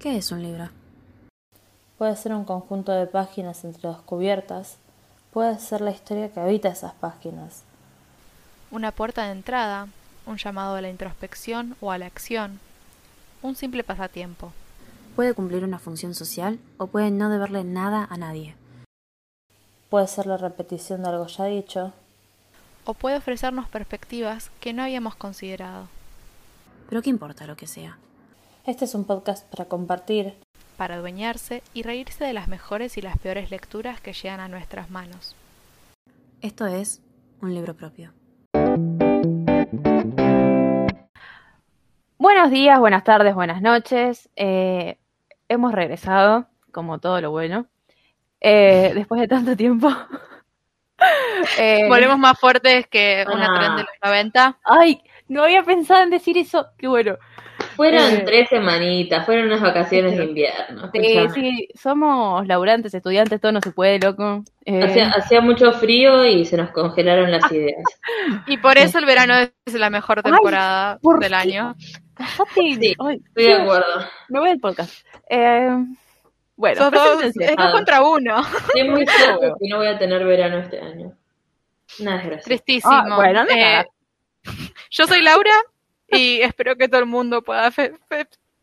¿Qué es un libro? Puede ser un conjunto de páginas entre dos cubiertas, puede ser la historia que habita esas páginas. Una puerta de entrada, un llamado a la introspección o a la acción, un simple pasatiempo. Puede cumplir una función social o puede no deberle nada a nadie. Puede ser la repetición de algo ya dicho. O puede ofrecernos perspectivas que no habíamos considerado. Pero qué importa lo que sea. Este es un podcast para compartir, para adueñarse y reírse de las mejores y las peores lecturas que llegan a nuestras manos. Esto es un libro propio. Buenos días, buenas tardes, buenas noches. Eh, hemos regresado, como todo lo bueno, eh, después de tanto tiempo. Eh, Volvemos más fuertes que una ah. tren de los 90. Ay, no había pensado en decir eso. Qué bueno. Fueron eh, tres semanitas, fueron unas vacaciones de invierno. Sí, sí, somos laburantes, estudiantes, todo no se puede, loco. Eh, hacía, mucho frío y se nos congelaron las ideas. Y por eso el verano es la mejor temporada del año. Sí, estoy de acuerdo. Me voy al podcast. Eh, bueno, es contra uno. Estoy muy seguro que no voy a tener verano este año. Una desgracia. Tristísimo. Ah, bueno, eh, yo soy Laura y espero que todo el mundo pueda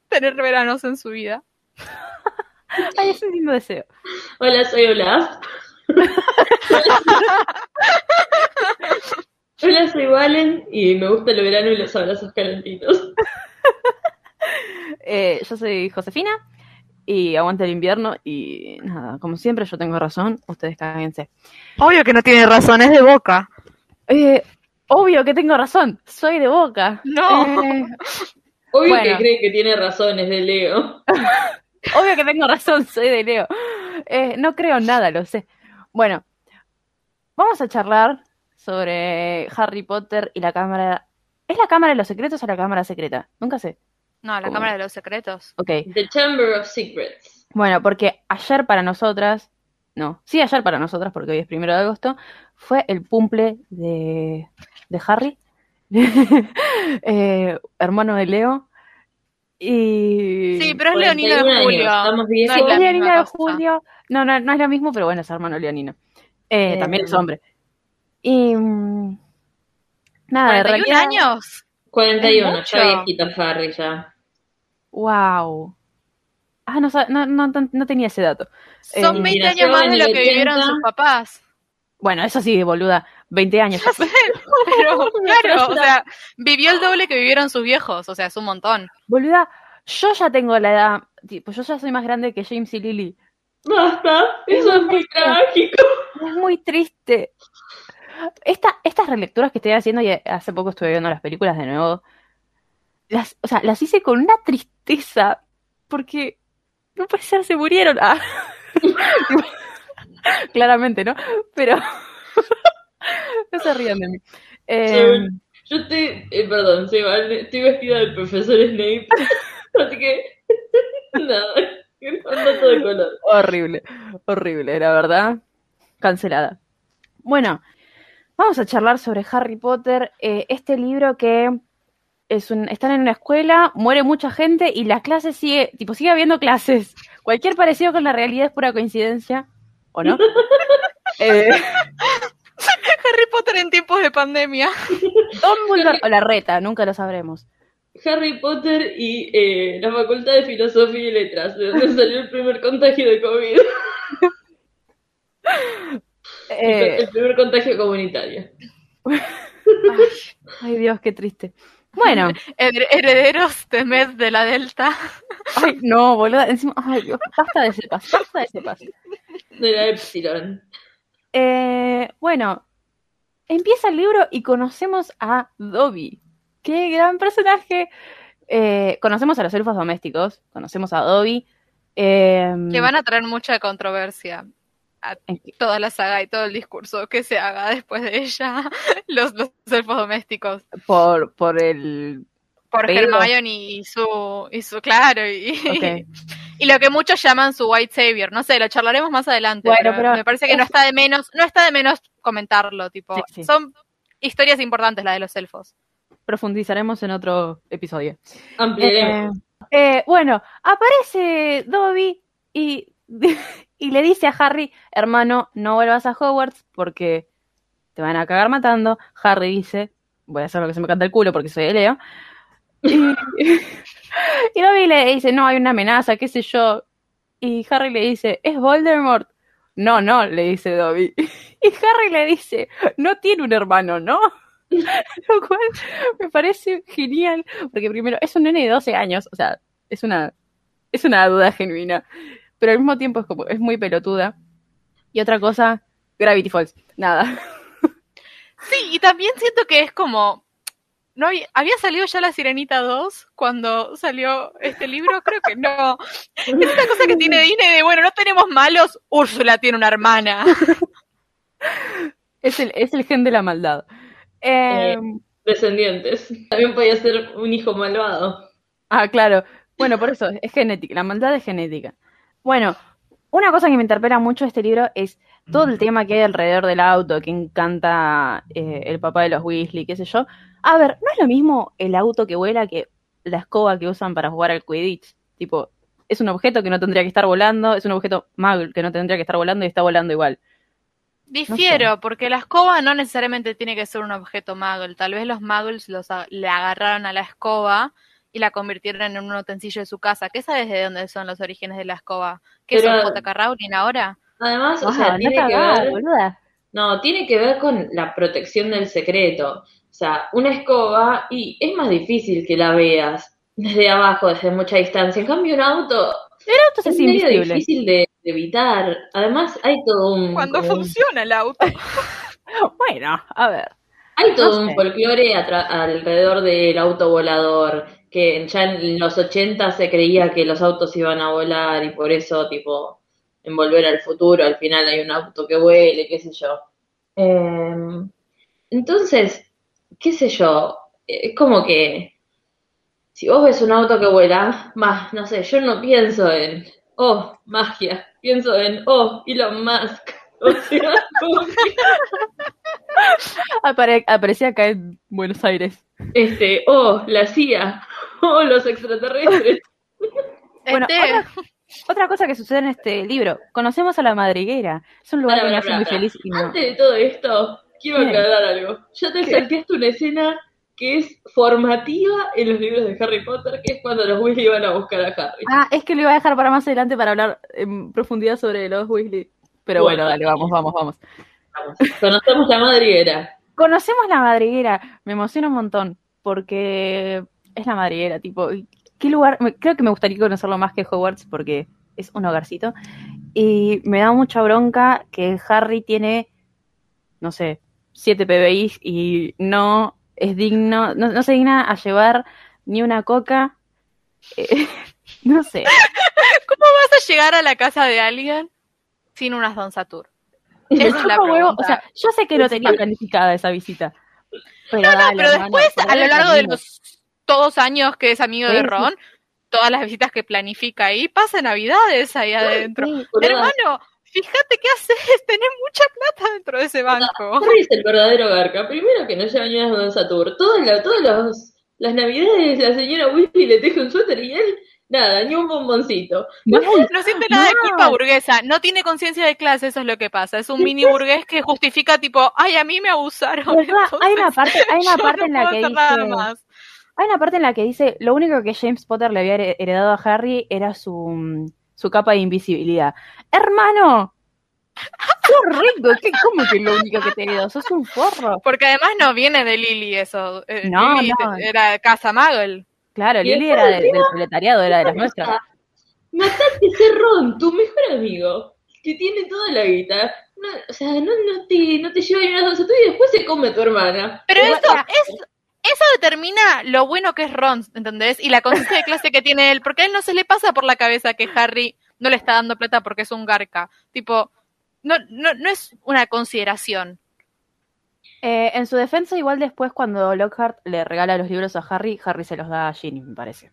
tener veranos en su vida. Ay, es lindo deseo. Hola, soy Olaf. Hola, soy Valen y me gusta el verano y los abrazos calentitos. Eh, yo soy Josefina y aguanta el invierno y nada, como siempre yo tengo razón, ustedes cáguense. Obvio que no tiene razón, es de boca. Eh, Obvio que tengo razón, soy de boca. No. Eh, Obvio que cree que tiene razón, es de Leo. Obvio que tengo razón, soy de Leo. Eh, no creo nada, lo sé. Bueno, vamos a charlar sobre Harry Potter y la cámara. ¿Es la cámara de los secretos o la cámara secreta? Nunca sé. No, la cámara de los secretos. Ok. The Chamber of Secrets. Bueno, porque ayer para nosotras, no, sí ayer para nosotras, porque hoy es primero de agosto, fue el cumple de de Harry, eh, hermano de Leo. Y... Sí, pero es Leonino de Julio. No es, Leonino de Julio. No, no, no es lo mismo, pero bueno, es hermano Leonino. Eh, eh, también es hombre. Y. Mm, nada, ¿41 de años? 41, ya viejito Harry ya. Wow. Ah, no, no, no, no tenía ese dato. Son 20 años más de lo que vivieron sus papás. Bueno, eso sí, boluda. 20 años. pero claro, o sea, vivió el doble que vivieron sus viejos, o sea, es un montón. Boluda, yo ya tengo la edad, tipo, yo ya soy más grande que James y Lily. Basta, eso es muy trágico. Es muy triste. Esta, estas relecturas que estoy haciendo, y hace poco estuve viendo las películas de nuevo, las, o sea, las hice con una tristeza, porque no puede ser, se murieron. Ah. Claramente, ¿no? Pero no se rían de mí. Eh, yo estoy, eh, perdón, estoy vestida del profesor Snape, así que nada, todo de color. Horrible, horrible, la verdad. Cancelada. Bueno, vamos a charlar sobre Harry Potter, eh, este libro que es un, están en una escuela, muere mucha gente y las clases sigue, tipo, sigue habiendo clases. Cualquier parecido con la realidad es pura coincidencia, ¿o no? eh, Harry Potter en tiempos de pandemia. Dumbledore o la reta, nunca lo sabremos. Harry Potter y eh, la Facultad de Filosofía y Letras, de donde salió el primer contagio de COVID. Eh, el primer contagio comunitario. Ay, Dios, qué triste. Bueno. Herederos de Med de la Delta. Ay, no, boludo. Encima, ay, Dios, basta de ese paso, basta de ese paso. De la Epsilon. Eh, bueno, empieza el libro y conocemos a Dobby. Qué gran personaje. Eh, conocemos a los elfos domésticos, conocemos a Dobby. Em, que van a traer mucha controversia a toda la saga y todo el discurso que se haga después de ella, los, los elfos domésticos. Por, por el por Hermione y su, y su, claro, y, y lo que muchos llaman su White Savior, no sé, lo charlaremos más adelante, pero, me parece que no está de menos, no está de menos comentarlo, tipo, son historias importantes la de los elfos. Profundizaremos en otro episodio. Ampliaremos. Eh, bueno, aparece Dobby y, y le dice a Harry, hermano, no vuelvas a Hogwarts porque te van a cagar matando. Harry dice, voy a hacer lo que se me canta el culo porque soy de Leo. Y, Dobby le dice, no, hay una amenaza, qué sé yo. Y Harry le dice, es Voldemort. No, no, le dice Dobby. Y Harry le dice, no tiene un hermano, ¿no? Lo cual me parece genial, porque primero es un nene de 12 años, o sea, es una, es una duda genuina, pero al mismo tiempo es como, es muy pelotuda. Y otra cosa, Gravity Falls, nada. Sí, y también siento que es como, no había, salido ya la Sirenita 2 cuando salió este libro, creo que no. Es una cosa que tiene Disney de, bueno, no tenemos malos, Úrsula tiene una hermana. Es el, es el gen de la maldad. Eh, em, descendientes. También podía ser un hijo malvado. Ah, claro. Bueno, por eso, es genética. La maldad es genética. Bueno, una cosa que me interpela mucho este libro es todo el tema que hay alrededor del auto, que encanta eh, el papá de los Weasley, qué sé yo. A ver, ¿no es lo mismo el auto que vuela que la escoba que usan para jugar al Quidditch? Tipo, es un objeto que no tendría que estar volando, es un objeto Muggle que no tendría que estar volando y está volando igual. Difiero, porque la escoba no necesariamente tiene que ser un objeto Muggle. Tal vez los Muggles los, le agarraron a la escoba y la convirtieron en un utensilio de su casa. ¿Qué sabes de dónde son los orígenes de la escoba? ¿Qué son J.K. Rowling ahora? Además, o sea, tiene que ver... No, tiene que ver con la protección del secreto. O sea, una escoba, y es más difícil que la veas desde abajo, desde mucha distancia. En cambio, un auto, el auto es, medio difícil de, evitar. Además, hay todo un... Cuando funciona el auto. bueno, a ver. Hay todo un folclore alrededor del auto volador, que ya en los 80 se creía que los autos iban a volar y por eso, tipo, en Volver al Futuro, al final hay un auto que vuele, qué sé yo. Em, entonces, qué sé yo, es como que si vos ves un auto que vuela, más, no sé, yo no pienso en, oh, magia, pienso en, oh, Elon Musk. O sea, aparecía acá en Buenos Aires. Este, oh, la CIA, oh, los extraterrestres. bueno, este, otra, cosa que sucede en este libro, conocemos a la madriguera, es un lugar que me hace muy feliz. Antes de todo esto, quiero aclarar algo. Ya te salteaste una escena que es formativa en los libros de Harry Potter, que es cuando los Weasley iban a buscar a Harry. Ah, es que lo iba a dejar para más adelante para hablar en profundidad sobre los Weasley. Pero bueno, dale, vamos, vamos, vamos. Conocemos la madriguera. Conocemos la madriguera. Me emociona un montón, porque es la madriguera, tipo, ¿qué lugar? Creo que me gustaría conocerlo más que Hogwarts, porque es un hogarcito. Y me da mucha bronca que Harry tiene, no sé, siete PBIs y no es digno, no, se digna a llevar ni una coca. Eh, no sé. ¿Cómo vas a llegar a la casa de alguien sin unas Don Satur? es la o sea, yo sé que no tenía planificada esa visita. no, no, pero después, a lo largo de los todos años que es amigo de Ron, todas las visitas que planifica ahí, pasa navidades ahí adentro. Hermano, fíjate qué haces, tenés mucha plata dentro de ese banco. Harry es el verdadero garca. Primero que no lleva ni a Don Satur. Todas todas las navidades la señora Weasley le teje un suéter y él, nada, ni un bomboncito. No, siente nada de culpa burguesa, no tiene conciencia de clase, eso es lo que pasa. Es un mini burgués que justifica tipo, ay, a mí me abusaron. hay una parte, hay una parte en la que dice... Hay una parte en la que dice, lo único que James Potter le había heredado a Harry era su su capa de invisibilidad. ¡Hermano! ¡Qué rico! ¿Qué, ¿Cómo que lo único que te heredó? Sos un forro. Porque además no viene de Lily eso. Eh, no, no. Era de Casa Magel. Claro, Lily era del proletariado, era de las nuestras. Mataste Ron, tu mejor amigo, que tiene toda la guita. o sea, no, no, te, no te lleva ni una dos y después se come tu hermana. Pero eso es eso determina lo bueno que es Ron, ¿entendés? Y la conciencia de clase que tiene él, porque a él no se le pasa por la cabeza que Harry no le está dando plata porque es un garca. Tipo, no, no, no es una consideración. Eh, en su defensa, igual después cuando Lockhart le regala los libros a Harry, Harry se los da a Ginny, me parece.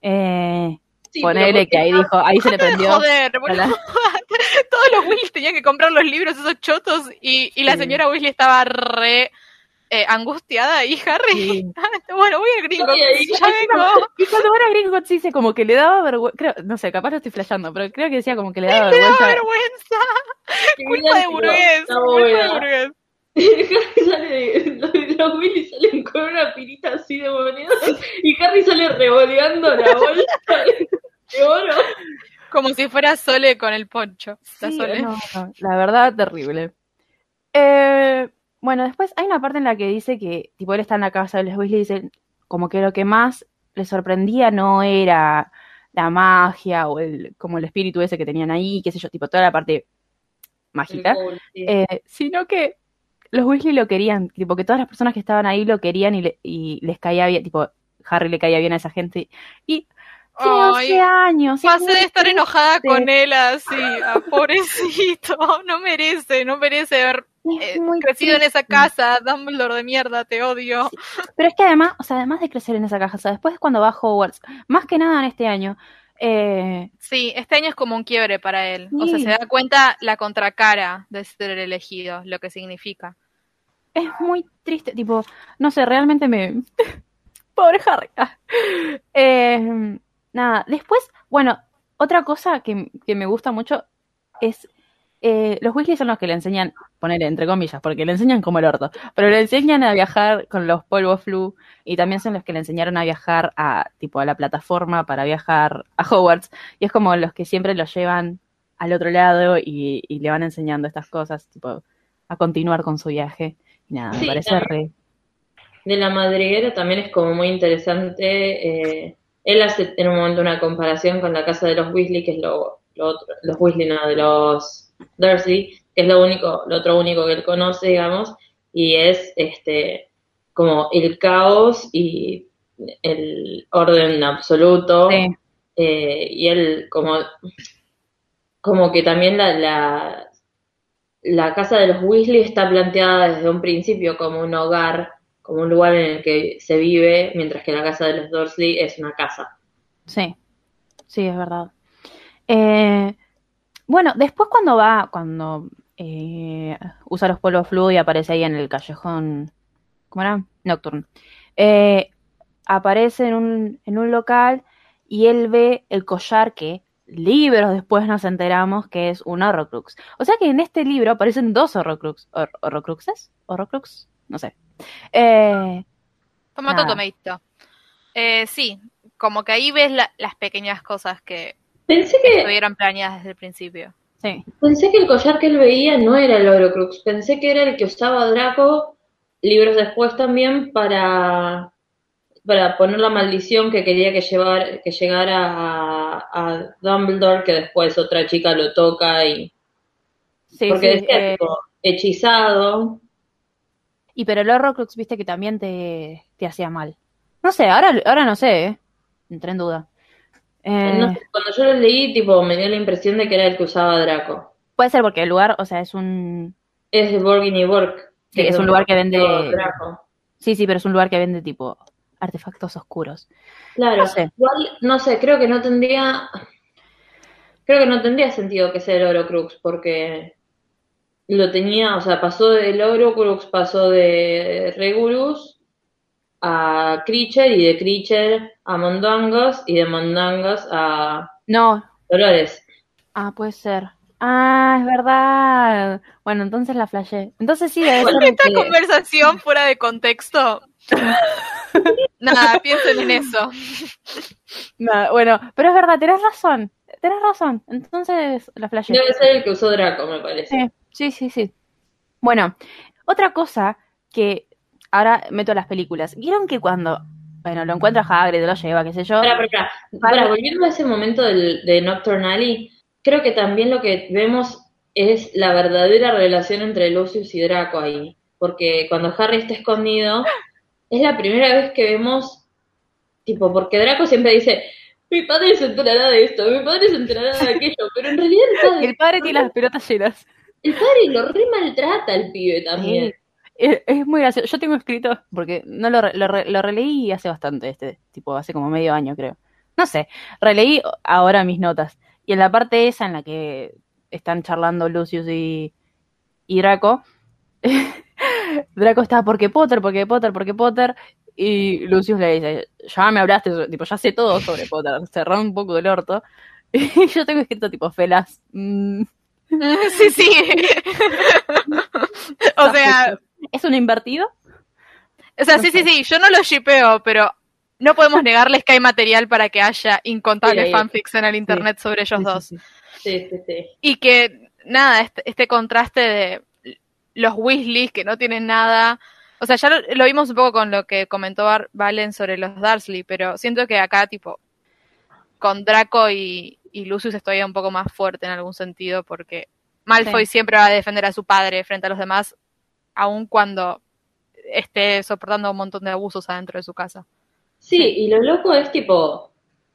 Eh, ponele que ahí dijo, ahí se le prendió. Joder, Todos los Weasley tenían que comprar los libros esos chotos y, y la señora Weasley estaba re eh, angustiada y Harry, bueno, voy a Gringotts, ya vengo. Y cuando van a Gringotts dice como que le daba vergüenza, no sé, capaz lo estoy flasheando, pero creo que decía como que le daba vergüenza. Le daba vergüenza. culpa de burgués, culpa de burgués. Harry sale de, los Willy salen con una pirita así de monedas y Harry sale revoleando la bolsa de oro. Como si fuera Sole con el poncho. la verdad, terrible. Eh, bueno, después hay una parte en la que dice que, tipo, él está en la casa de los Weasley y dice como que lo que más le sorprendía no era la magia o el, como el espíritu ese que tenían ahí, qué sé yo, tipo, toda la parte mágica, eh, sino que los Weasley lo querían, tipo, que todas las personas que estaban ahí lo querían y, y les caía bien, tipo, Harry le caía bien a esa gente. Y tiene años. Pasé de estar enojada con él así, ah, pobrecito, no merece, no merece haber eh, crecido en esa casa, Dumbledore de mierda, te odio. Pero es que además, o sea, además de crecer en esa casa, después cuando va a Hogwarts, más que nada en este año, eh... Sí, este año es como un quiebre para él. O sea, se da cuenta la contracara de ser elegido, lo que significa. Es muy triste, tipo, no sé, realmente me... Pobre Harry. eh, nada, después, bueno, otra cosa que, me gusta mucho es eh, los Weasley son los que le enseñan, poner entre comillas, porque le enseñan como el orto, pero le enseñan a viajar con los polvos flu y también son los que le enseñaron a viajar a tipo a la plataforma para viajar a Hogwarts y es como los que siempre lo llevan al otro lado y, le van enseñando estas cosas, tipo a continuar con su viaje y nada, me parece re. De la madriguera también es como muy interesante eh, él hace en un momento una comparación con la casa de los Weasley, que es lo, otro, los Weasley, no, de los Dursley, que es lo único, lo otro único que él conoce, digamos, y es este como el caos y el orden absoluto. Eh, y él como, como que también la, la, la casa de los Weasley está planteada desde un principio como un hogar como un lugar en el que se vive, mientras que la casa de los Dursley es una casa. Sí, sí, es verdad. Eh, bueno, después cuando va, cuando eh, usa los polvos flu y aparece ahí en el callejón, ¿cómo era? Nocturne. Eh, aparece en un, en un local y él ve el collar que libros después nos enteramos que es un Horrocrux. O sea que en este libro aparecen dos Horrocrux. ¿Horrocruxes? ¿Horrocrux? No sé. Eh, Tomato tomato. Eh, sí, como que ahí ves las pequeñas cosas que, Pensé que estuvieron planeadas desde el principio. Sí. Pensé que el collar que él veía no era el Horocrux. Pensé que era el que usaba Draco libros después también para para poner la maldición que quería que llevar que llegara a, Dumbledore que después otra chica lo toca y sí, porque decía eh, hechizado y pero el Horrocrux, viste que también te, te hacía mal. No sé, ahora, ahora no sé, ¿eh? entré en duda. Eh, cuando yo lo leí, tipo, me dio la impresión de que era el que usaba Draco. Puede ser porque el lugar, o sea, es un... Es de Borgin y Borg. Sí, es, un lugar que vende... Draco. Sí, sí, pero es un lugar que vende tipo artefactos oscuros. Claro, no sé. Igual, no sé, creo que no tendría... Creo que no tendría sentido que sea el Horocrux, porque lo tenía, o sea, pasó de Logrocrux, pasó de Regulus a Creature y de Creature a Mondangos y de Mondangos a no. Dolores. Ah, puede ser. Ah, es verdad. Bueno, entonces la flashé. Entonces sí, debe ser Esta conversación fuera de contexto. Nada, piensen en eso. Nada, bueno, pero es verdad, tenés razón. Tenés razón. Entonces la flashé. Debe ser el que usó Draco, me parece. Sí, sí, sí. Bueno, otra cosa que ahora meto las películas. ¿Vieron que cuando, bueno, lo encuentra Hagrid, lo lleva, qué sé yo? Para, para, para, volviendo a ese momento del, de Nocturne Alley, creo que también lo que vemos es la verdadera relación entre Lucius y Draco ahí. Porque cuando Harry está escondido, es la primera vez que vemos, tipo, porque Draco siempre dice, mi padre se enterará de esto, mi padre se enterará de aquello, pero en realidad el el padre tiene las pelotas llenas. El padre lo re maltrata al pibe también. Es, muy gracioso. Yo tengo escrito, porque no lo, lo, releí hace bastante, este tipo, hace como medio año creo. No sé, releí ahora mis notas. Y en la parte esa en la que están charlando Lucius y, y Draco, Draco está, porque Potter, porque Potter, porque Potter. Y Lucius le dice, ya me hablaste, tipo, ya sé todo sobre Potter, cerró un poco del orto. Y yo tengo escrito tipo, Felas. Mm. Sí, sí. o sea... ¿Es un invertido? O sea, sí, sí, sí, yo no lo shipeo, pero no podemos negarles que hay material para que haya incontables fanfics en el internet sobre ellos dos. Sí, sí, sí. Y que, nada, este, este, contraste de los Weasleys que no tienen nada. O sea, ya lo, vimos un poco con lo que comentó Valen sobre los Dursley, pero siento que acá, tipo, con Draco y, Lucius estoy un poco más fuerte en algún sentido, porque Malfoy siempre va a defender a su padre frente a los demás, aun cuando esté soportando un montón de abusos adentro de su casa. Sí, y lo loco es tipo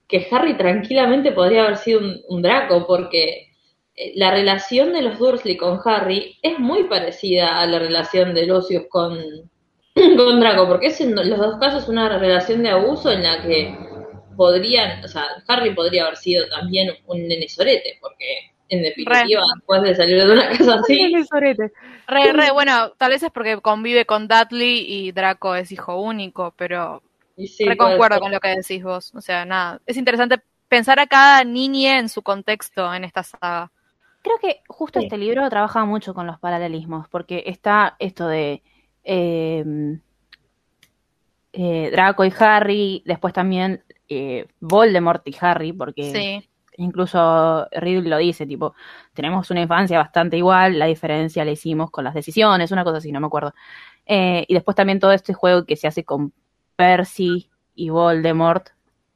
que Harry tranquilamente podría haber sido un, Draco, porque eh, la relación de los Dursley con Harry es muy parecida a la relación de Lucius con, con Draco, porque es en los dos casos una relación de abuso en la que podrían, o sea, Harry podría haber sido también un nene sorete, porque en definitiva, después de salir de una casa así. Re, re, bueno, tal vez es porque convive con Dudley y Draco es hijo único, pero concuerdo con lo que decís vos. O sea, nada. Es interesante pensar a cada niña en su contexto en esta saga. Creo que justo este libro trabaja mucho con los paralelismos, porque está esto de em, eh, Draco y Harry, después también eh, Voldemort y Harry, porque incluso Riddle lo dice, tipo, tenemos una infancia bastante igual, la diferencia la hicimos con las decisiones, una cosa así, no me acuerdo. Eh, y después también todo este juego que se hace con Percy y Voldemort,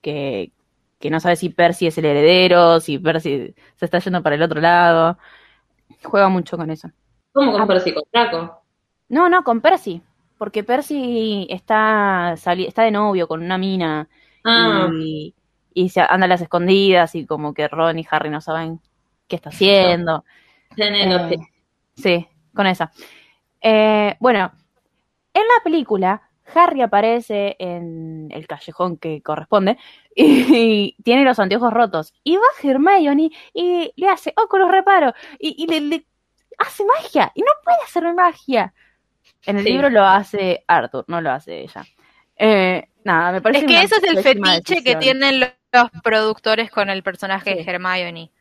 que, que no sabe si Percy es el heredero, si Percy se está yendo para el otro lado. Juega mucho con eso. ¿Cómo con ah. Percy? ¿Con Draco? No, no, con Percy. Porque Percy está, está de novio con una mina. Ah. Y, y se anda a las escondidas y como que Ron y Harry no saben qué está haciendo. Eh, sí, con esa. Eh, bueno, en la película Harry aparece en el callejón que corresponde y, tiene los anteojos rotos. Y va Hermione y le hace, oh, con los reparo. Y, le, hace magia. Y no puede hacer magia. En el libro lo hace Arthur, no lo hace ella. Eh, nada, me parece Es que ese es el fetiche que tienen los, productores con el personaje de Hermione.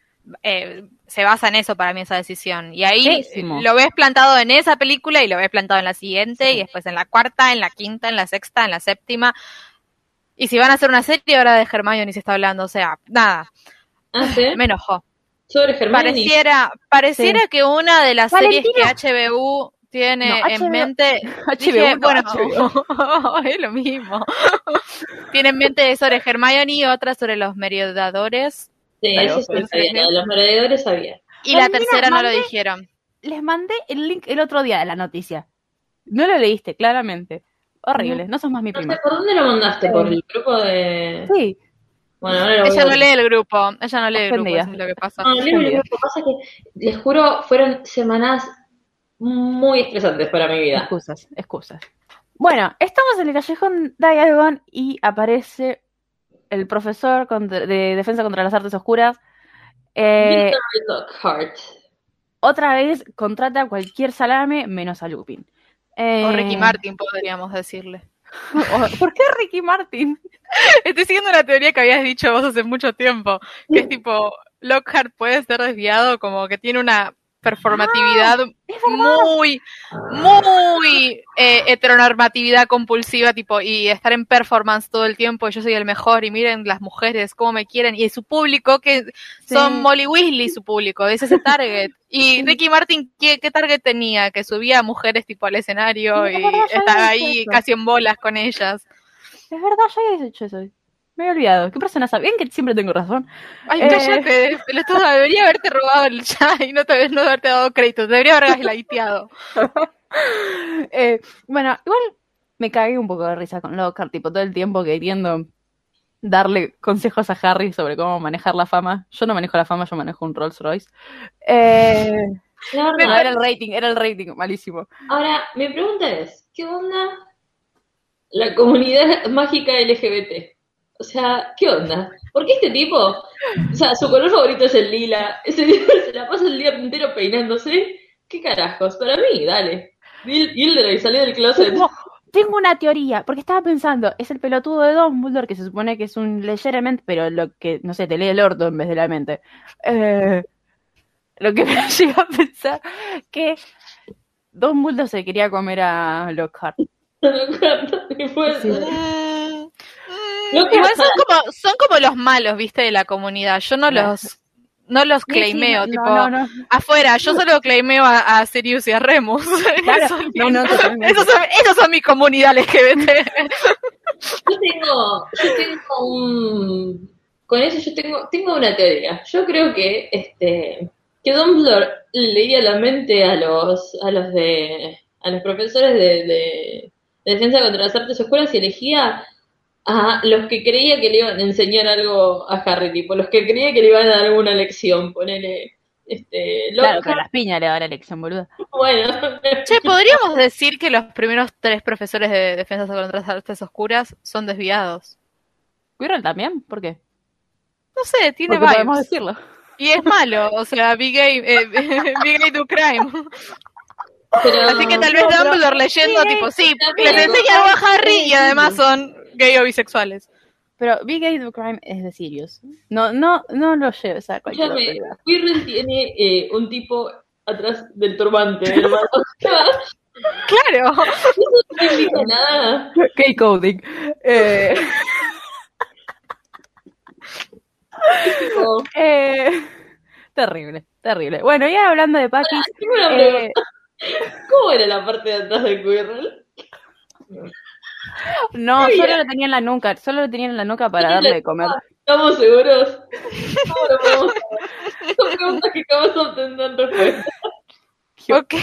Eh, se basa en eso para mí esa decisión. Y ahí lo ves plantado en esa película y lo ves plantado en la siguiente y después en la cuarta, en la quinta, en la sexta, en la séptima. Y si van a hacer una serie ahora de Hermione se está hablando, o sea, nada. Ah, Me enojó. Sobre Hermione. Pareciera, pareciera que una de las series que HBO tiene en mente HBO, bueno es lo mismo tiene en mente sobre Hermione y otra sobre los merodeadores Sí, eso sí sabía, los merodeadores sabía. Y la tercera no lo dijeron. Les mandé el link el otro día de la noticia. No lo leíste, claramente. Horrible, no, sos más mi prima. ¿Por dónde lo mandaste? ¿Por el grupo de...? Sí. Bueno, ahora ella no lee el grupo, ella no lee el grupo, es lo que pasa. No, lee el grupo, pasa que, les juro, fueron semanas muy estresantes para mi vida. Excusas, excusas. Bueno, estamos en el callejón Diagon y aparece el profesor de defensa contra las artes oscuras. Eh, otra vez contrata a cualquier salame menos a Lupin. o Ricky eh, Martin, podríamos decirle. ¿Por qué Ricky Martin? Estoy siguiendo la teoría que habías dicho vos hace mucho tiempo, que es tipo, Lockhart puede ser desviado, como que tiene una performatividad muy, muy eh, heteronormatividad compulsiva, tipo, y estar en performance todo el tiempo, yo soy el mejor, y miren las mujeres cómo me quieren, y su público, que son Molly Weasley su público, es ese target. Y Ricky Martin, ¿qué, target tenía? Que subía a mujeres tipo al escenario y estaba ahí casi en bolas con ellas. Es verdad, ya habías hecho eso. Me he olvidado. ¿Qué persona sabían que siempre tengo razón? Ay, cállate. Eh... debería haberte robado el chat y no, te, no haberte dado crédito. Debería haber gaslighteado. eh, bueno, igual me cagué un poco de risa con Lockhart, tipo todo el tiempo queriendo darle consejos a Harry sobre cómo manejar la fama. Yo no manejo la fama, yo manejo un Rolls Royce. Eh, no, era el rating, era el rating, malísimo. Ahora, mi pregunta es, ¿qué onda la comunidad mágica LGBT? O sea, ¿qué onda? ¿Por qué este tipo? O sea, su color favorito es el lila. Ese tipo se la pasa el día entero peinándose. ¿Qué carajos? Para mí, dale. Gilderoy, salí del closet. tengo una teoría, porque estaba pensando, es el pelotudo de Dumbledore, que se supone que es un legeramente, pero lo que, no sé, te lee el orto en vez de la mente. Eh, lo que me lleva a pensar que Dumbledore se quería comer a Lockhart. Lockhart, fue? Sí. Igual son como, son como los malos, viste, de la comunidad. Yo no los no los claimeo, tipo, afuera, yo solo claimeo a, Sirius y a Remus. esos, son, mis comunidades LGBT. yo tengo, yo tengo un, con eso yo tengo, tengo una teoría. Yo creo que este, que Dumbledore leía la mente a los, a los de, a los profesores de, de defensa contra las artes oscuras y elegía a los que creía que le iban a enseñar algo a Harry, tipo, los que creía que le iban a dar alguna lección, ponele. Este, claro, que a las piñas le va a dar la lección, boludo. Bueno. Che, podríamos decir que los primeros tres profesores de defensa contra las artes oscuras son desviados. ¿Quirrell también? ¿Por qué? No sé, tiene Porque podemos decirlo. Y es malo, o sea, Big Gay, eh, Big Gay do Crime. Así que tal vez Dumbledore leyendo, tipo, sí, les enseña algo a Harry y además son gay o bisexuales. Pero Big Gay do Crime es de Sirius. No, no, no lo lleves a cualquier Quirrell tiene eh, un tipo atrás del turbante, hermano. claro. Eso no significa nada. K-coding. Eh... eh... Terrible, terrible. Bueno, ya hablando de Pakis. Eh... ¿Cómo era la parte de atrás de Quirrell? No, solo lo tenía en la nuca, solo lo tenía en la nuca para darle de comer. ¿Estamos seguros? ¿Cómo lo podemos saber? Son preguntas que acabas respuesta. Ok,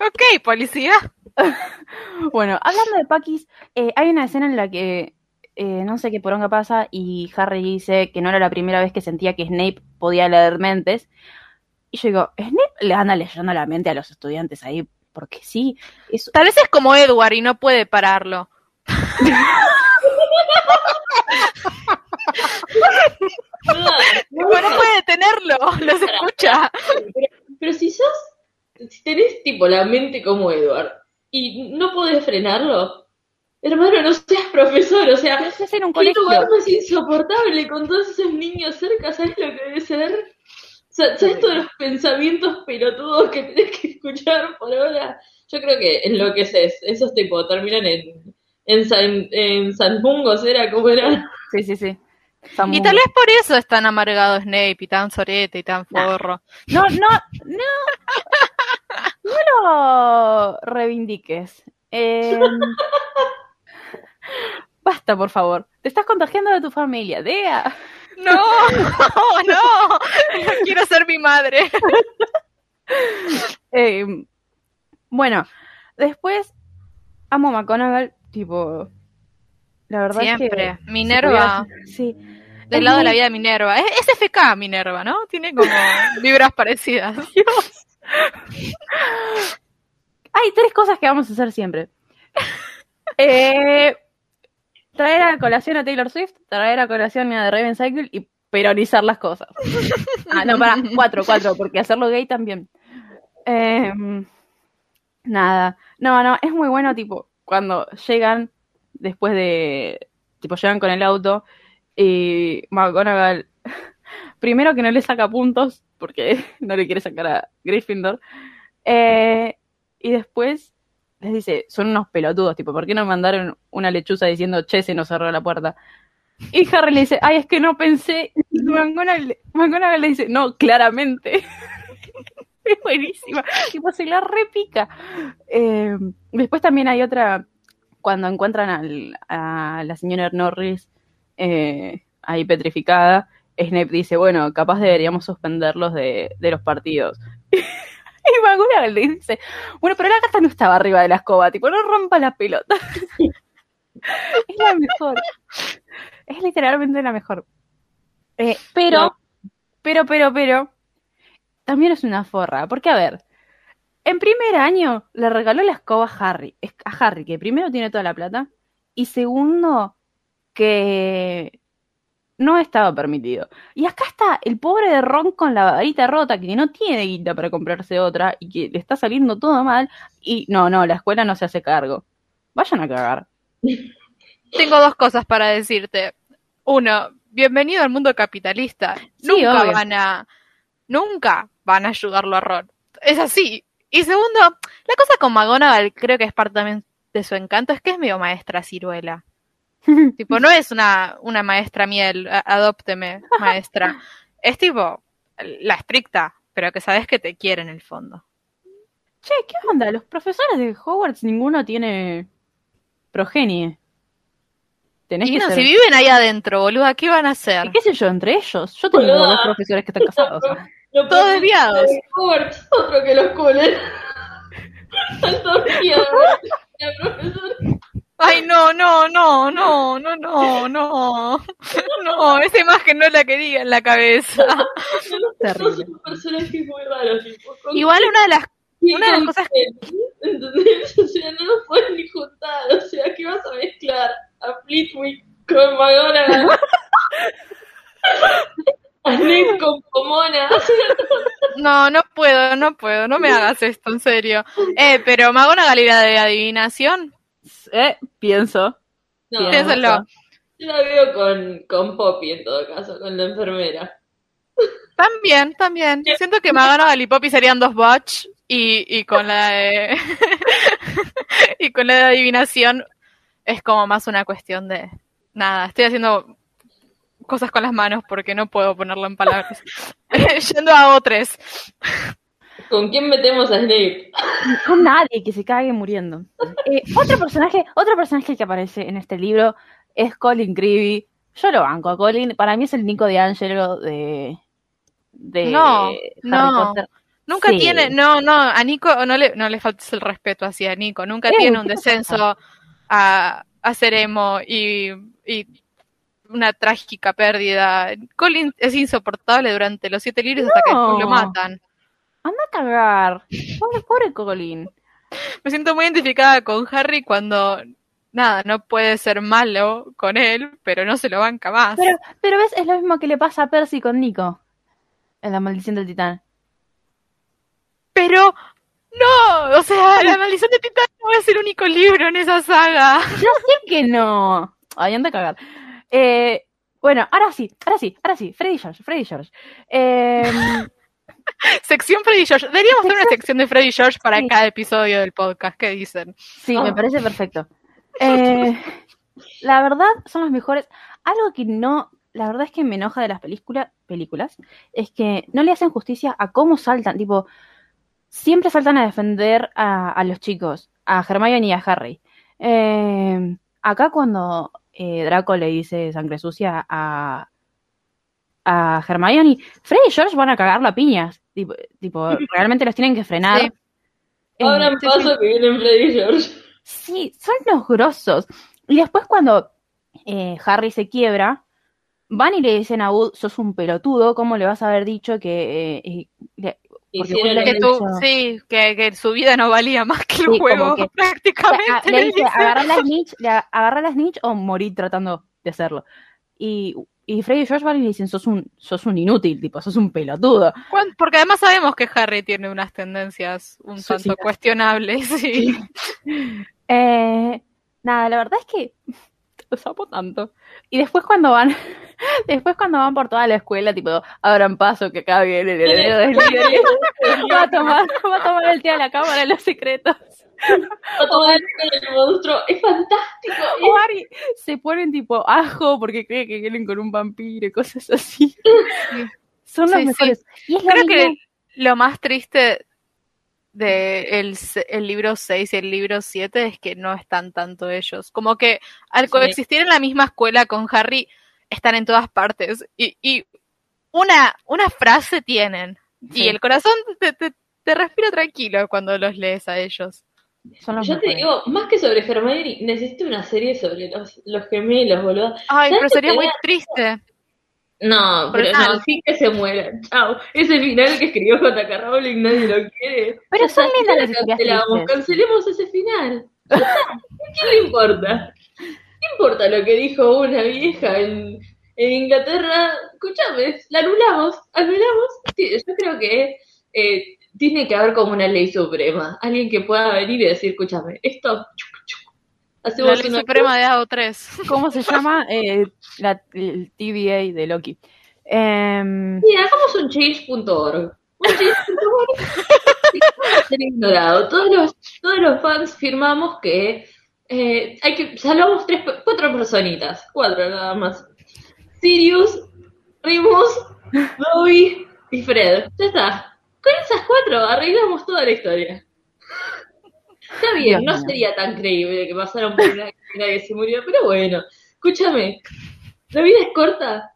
ok, policía. bueno, hablando de Pakis, eh, hay una escena en la que eh, no sé qué poronga pasa y Harry dice que no era la primera vez que sentía que Snape podía leer mentes. Y yo digo, ¿Snape le anda leyendo la mente a los estudiantes ahí? Porque sí. Tal vez es como Edward y no puede pararlo no, puede detenerlo, los escucha. Pero, si sos, si tenés tipo la mente como Edward y no podés frenarlo, hermano, no seas profesor, o sea, en un colegio. es insoportable con todos esos niños cerca, ¿sabes lo que debe ser? ¿Sabes todos los pensamientos pelotudos que tenés que escuchar por ahora? Yo creo que enloqueces, esos tipo terminan en en San, en San Mungos era como era. Sí, sí, sí. y tal vez por eso es tan amargado Snape y tan sorete y tan forro. No, no, no. No lo reivindiques. Em, basta, por favor. Te estás contagiando de tu familia, Dea. No, no, no. quiero ser mi madre. Em, bueno, después amo McGonagall Tipo, la verdad Siempre. Es que Minerva. Sí. Del lado de la vida de Minerva. Es, FK Minerva, ¿no? Tiene como vibras parecidas. Dios. Hay tres cosas que vamos a hacer siempre. Eh, traer a colación a Taylor Swift, traer a colación a The Raven Cycle y peronizar las cosas. Ah, no, para, cuatro, cuatro, porque hacerlo gay también. Em, nada, no, no, es muy bueno, tipo, cuando llegan, después de, tipo, llegan con el auto y McGonagall, primero que no le saca puntos, porque no le quiere sacar a Gryffindor, eh, y después les dice, son unos pelotudos, tipo, ¿por qué no mandaron una lechuza diciendo, che, se nos cerró la puerta? Y Harry le dice, ay, es que no pensé. McGonagall, le dice, no, claramente. es buenísima. Tipo, se la repica. Eh, después también hay otra, cuando encuentran a la señora Norris eh, ahí petrificada, Snape dice, bueno, capaz deberíamos suspenderlos de, los partidos. y le dice, bueno, pero la gata no estaba arriba de la escoba, tipo, no rompa la pelota. es la mejor. Es literalmente la mejor. Eh, pero, pero, pero, pero, también es una forra. Porque, a ver, en primer año le regaló la escoba a Harry. A Harry, que primero tiene toda la plata. Y segundo, que no estaba permitido. Y acá está el pobre de Ron con la varita rota, que no tiene guita para comprarse otra y que le está saliendo todo mal. Y no, no, la escuela no se hace cargo. Vayan a cagar. Tengo dos cosas para decirte. Uno, bienvenido al mundo capitalista. nunca van a, nunca van a ayudarlo a Ron. Es así. Y segundo, la cosa con McGonagall creo que es parte también de su encanto, es que es medio maestra ciruela. tipo, no es una, una maestra miel, adópteme, maestra. es tipo la estricta, pero que sabes que te quiere en el fondo. Che, ¿qué onda? Los profesores de Hogwarts ninguno tiene progenie. Tenés y no, si viven ahí adentro, boluda, ¿qué van a hacer? qué sé yo, entre ellos? Yo tengo dos profesores que están casados. Todos desviados. Otro que los culen. Están desviados. Ay, no, no, no, no, no, no, no. No, esa imagen no la quería en la cabeza. Terrible. personajes muy raros. Igual una de las una de las cosas ¿Entendés? O sea, no los puedes ni juntar. O sea, ¿qué vas a mezclar? A Fleetwick con McGonagall. No, no puedo, no puedo. No me hagas esto, en serio. Eh, pero McGonagall era de adivinación. Eh, pienso. No, Piénsalo. Yo la veo con, con Poppy en todo caso, con la enfermera. También, también. Siento que McGonagall y Poppy serían dos botch y, y con la de... y con la de adivinación es como más una cuestión de nada, estoy haciendo cosas con las manos porque no puedo ponerlo en palabras. Yendo a otros. ¿Con quién metemos a Snape? Con nadie que se cague muriendo. Eh, otro personaje, otro personaje que aparece en este libro es Colin Creevy. Yo lo banco a Colin. Para mí es el Nico de Angelo de, de no, Harry no. Potter. Nunca tiene, no, no, a Nico no le, no le faltes el respeto así a Nico. Nunca tiene un descenso a, a ser emo y, y una trágica pérdida. Colin es insoportable durante los siete libros hasta que después lo matan. Anda a cagar. Pobre, pobre Colin. Me siento muy identificada con Harry cuando nada, no puede ser malo con él, pero no se lo banca más. Pero, pero ves, es lo mismo que le pasa a Percy con Nico. En la maldición del titán. Pero no, o sea, la maldición del titán no es el único libro en esa saga. Yo sé que no. Ay, anda a cagar. Eh, bueno, ahora sí, ahora sí, ahora sí. Freddy George, Freddy George. Eh, sección Freddy George. Deberíamos hacer una sección de Freddy George para cada episodio del podcast. ¿Qué dicen? Sí, me parece perfecto. Eh, la verdad, son los mejores. Algo que no, la verdad es que me enoja de las películas, películas, es que no le hacen justicia a cómo saltan. Tipo, siempre saltan a defender a, los chicos, a Hermione y a Harry. Eh, acá cuando eh, Draco le dice sangre sucia a, a Hermione, Freddy y George van a cagar la piñas. Tipo, tipo realmente los tienen que frenar. Sí. Ahora paso que vienen Freddy y George. Sí, son los grosos. Y después cuando eh, Harry se quiebra, van y le dicen a Wood, sos un pelotudo, ¿cómo le vas a haber dicho que... Eh, que tú, sí, que, su vida no valía más que el juego, prácticamente. Le, dice, agarra la snitch, agarra la snitch o morir tratando de hacerlo. Y y Freddy y George van y dicen, sos un, sos un inútil, tipo, sos un pelotudo. Porque además sabemos que Harry tiene unas tendencias un tanto cuestionables. Sí. Eh, nada, la verdad es que los amo tanto. Y después cuando van, después cuando van por toda la escuela, tipo, abran paso que acá viene el heredero del líder. va a tomar, va a tomar el té a la cámara los secretos. O el monstruo, es fantástico. se ponen tipo ajo porque cree que quieren con un vampiro y cosas así. Son los mejores. Y Creo que lo más triste de el, el, libro 6 y el libro 7 es que no están tanto ellos. Como que al coexistir en la misma escuela con Harry, están en todas partes. Y, y una, una frase tienen. Y el corazón te, te, te respira tranquilo cuando los lees a ellos. Yo te digo, más que sobre Hermione, necesito una serie sobre los, los gemelos, boludo. Ay, pero sería muy triste. No, pero no, sí que se mueran. Chao. Ese final que escribió J.K. Rowling nadie lo quiere. Pero son lindas las cancelamos, cancelemos ese final. ¿Qué le importa? ¿Qué importa lo que dijo una vieja en, en Inglaterra, escúchame, la anulamos, anulamos. yo creo que eh, tiene que haber como una ley suprema, alguien que pueda venir y decir, escúchame, esto... La ley suprema de AO3. ¿Cómo se llama? Eh, la, el TVA de Loki. Eh, Mira, hagamos un change.org. Un change.org ser ignorado. Todos los, todos los fans firmamos que eh, hay que salvamos tres, cuatro personitas, cuatro nada más. Sirius, Rimus, Bowie y Fred. Ya está. Con esas cuatro arreglamos toda la historia. Está bien, no sería tan creíble que pasaron por una que se murió, pero bueno, escúchame, la vida es corta,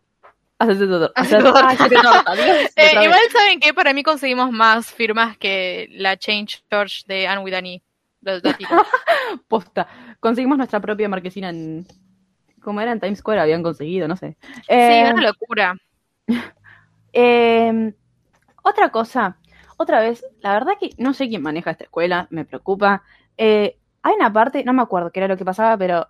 eh, igual saben que para mí conseguimos más firmas que la Change Church de Anne Widani. Posta. Conseguimos nuestra propia marquesina en. Como era en Times Square, habían conseguido, no sé. sí, eh, una locura. Em, otra cosa, otra vez, la verdad que no sé quién maneja esta escuela, me preocupa. Eh, hay una parte, no me acuerdo qué era lo que pasaba, pero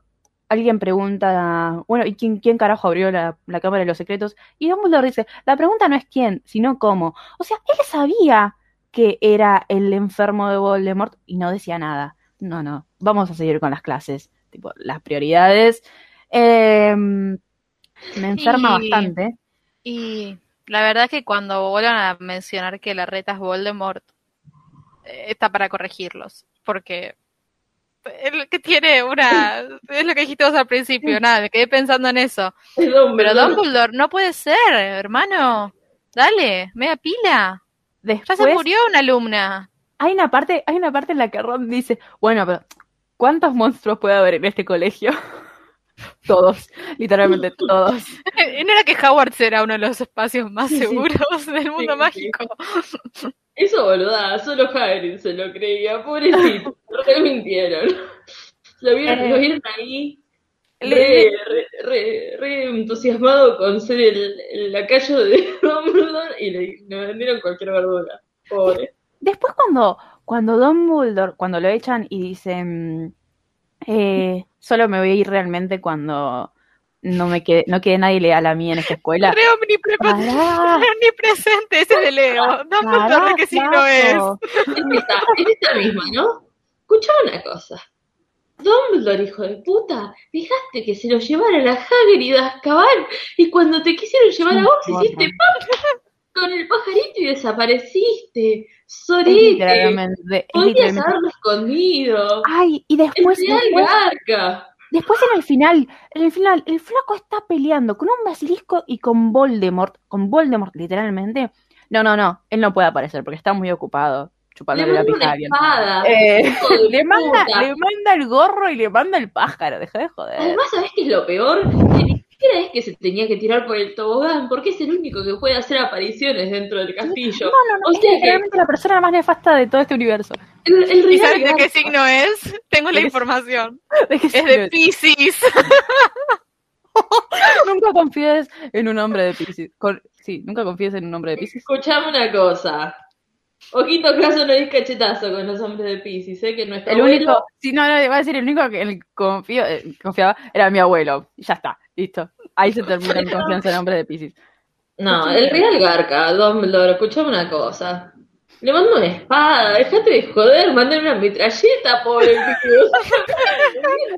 alguien pregunta, bueno, ¿y quién, quién carajo abrió la, Cámara de los Secretos? Y Dumbledore dice, la pregunta no es quién, sino cómo. O sea, él sabía que era el enfermo de Voldemort y no decía nada. No, no, vamos a seguir con las clases. Tipo, las prioridades. Em, me enferma bastante. Y la verdad es que cuando vuelvan a mencionar que la reta es Voldemort, eh, está para corregirlos. Porque el que tiene una. Es lo que dijiste vos al principio, nada, me quedé pensando en eso. Pero Dumbledore, no puede ser, hermano. Dale, media pila. Después, ya se murió una alumna. Hay una parte, hay una parte en la que Ron dice, bueno, pero ¿cuántos monstruos puede haber en este colegio? todos, literalmente todos. ¿No era que Howard era uno de los espacios más seguros del mundo mágico? Eso, boluda, solo Hagrid se lo creía, pobrecito, re mintieron. Lo vieron, lo vieron ahí re, re, re, entusiasmado con ser el, el lacayo de Dumbledore y le, vendieron cualquier verdura, pobre. Después cuando, cuando Dumbledore, cuando lo echan y dicen, eh, solo me voy a ir realmente cuando no me quede, no quede nadie leal a mí en esta escuela. Re omnipresente ese de Leo. No me que sí no es. Esta, esta misma, ¿no? Escucha una cosa. Dumbledore, hijo de puta, dejaste que se lo llevaran a Hagrid a Azkaban y cuando te quisieron llevar a vos hiciste pam con el pajarito y desapareciste. Sorete. Podías haberlo escondido. Ay, y después... después... Después en el final, en el final, el flaco está peleando con un basilisco y con Voldemort, con Voldemort literalmente. No, no, no, él no puede aparecer porque está muy ocupado chupándole la pija a eh, le, manda, le manda el gorro y le manda el pájaro, deja de joder. Además, ¿sabes qué es lo peor? Ni siquiera es que se tenía que tirar por el tobogán, porque es el único que puede hacer apariciones dentro del castillo. No, no, no, es realmente la persona más nefasta de todo este universo. ¿Y sabes de qué signo es? Tengo la información. es de Pisces. nunca confíes en un hombre de Pisces. Sí, nunca confíes en un hombre de Pisces. Escuchame una cosa. Ojito caso no es cachetazo con los hombres de Pisces, ¿eh? Que no El único, sí, no, no, iba a decir, el único que confío, eh, confiaba era mi abuelo. Ya está, listo. Ahí se termina mi confianza en hombres de Pisces. No, el Real Garca, Dumbledore, escuchame una cosa. Le mando una espada, déjate de joder, mandé una metralleta, pobre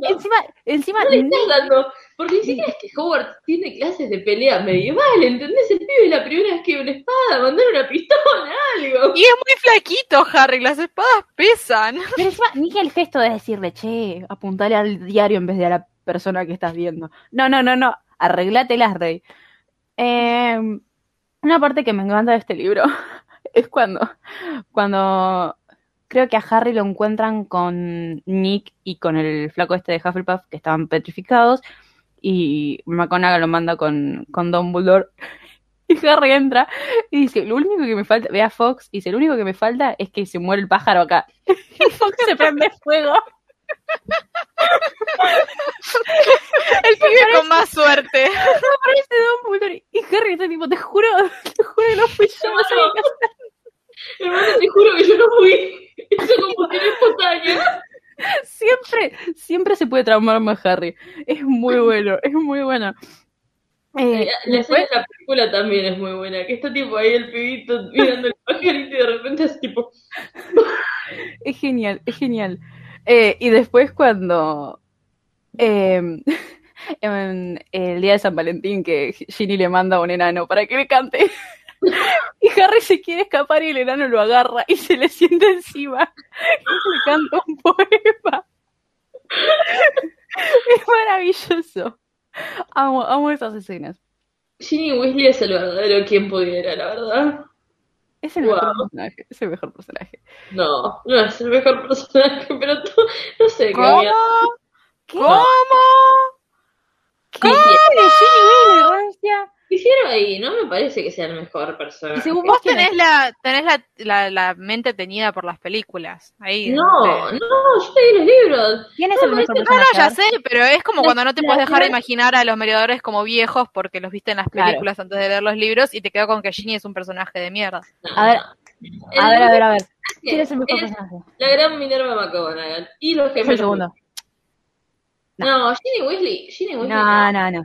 encima, encima. No le estás dando. Porque ni siquiera es que Howard tiene clases de pelea medieval, ¿entendés? El pibe la primera vez que una espada, mandar una pistola, algo. Y es muy flaquito, Harry, las espadas pesan. Pero encima, ni el gesto de decirle, che, apuntale al diario en vez de a la persona que estás viendo. No, no, no, no, arreglátelas, Rey. Eh, una parte que me encanta de este libro es cuando, cuando creo que a Harry lo encuentran con Nick y con el flaco este de Hufflepuff que estaban petrificados y McGonagall lo manda con, con Dumbledore y Harry entra y dice, lo único que me falta, ve a Fox y dice, lo único que me falta es que se muere el pájaro acá. Y Fox se prende fuego. el pibe con más suerte. Aparece Dumbledore y Harry está tipo, te juro, te juro que no fui yo. Hermano, te juro que yo no fui. Eso como tiene espontánea. Siempre, siempre se puede traumar más Harry. Es muy bueno, es muy bueno. Eh, la escena de la película también es muy buena, que está tipo ahí el pibito mirando el pajarito y de repente es tipo... es genial, es genial. Eh, y después cuando... Em, en el día de San Valentín que Ginny le manda a un enano para que le cante. Y Harry se quiere escapar y el enano lo agarra y se le siente encima y le canta un poema. Es maravilloso. Amo, amo esas escenas. Ginny Weasley es el verdadero quien pudiera, la verdad. Es el mejor personaje, es el mejor personaje. No, no es el mejor personaje, pero no sé ¿Cómo? ¿Qué? ¿Cómo? ¿Qué? Ginny Weasley, hicieron ahí? No me parece que sea el mejor personaje. Según vos tenés, la, tenés la, la, la, mente teñida por las películas. Ahí, no, no, yo leí los libros. ¿Quién es el mejor personaje? No, no, ya sé, pero es como cuando no te puedes dejar de imaginar a los mediadores como viejos porque los viste en las películas antes de leer los libros y te quedó con que Ginny es un personaje de mierda. a ver, a ver, a ver, a ver. ¿Quién es el mejor personaje? La gran Minerva McGonagall. Y los gemelos. No, no Ginny Weasley. Ginny Weasley no, no, no.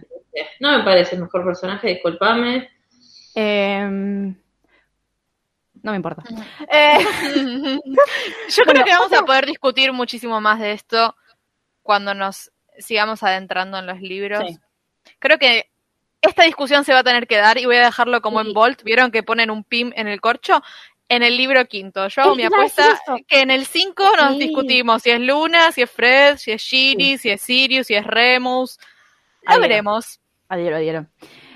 No me parece el mejor personaje, disculpame. Eh, no me importa. Eh, yo creo que vamos a poder discutir muchísimo más de esto cuando nos sigamos adentrando en los libros. Sí. Creo que esta discusión se va a tener que dar y voy a dejarlo como sí. en Bolt. ¿Vieron que ponen un pim en el corcho? En el libro quinto. Yo hago mi apuesta que en el 5 nos sí. discutimos si es Luna, si es Fred, si es Ginny, si es Sirius, si es Remus. Lo Adhiero. veremos. Adhiero, adhiero.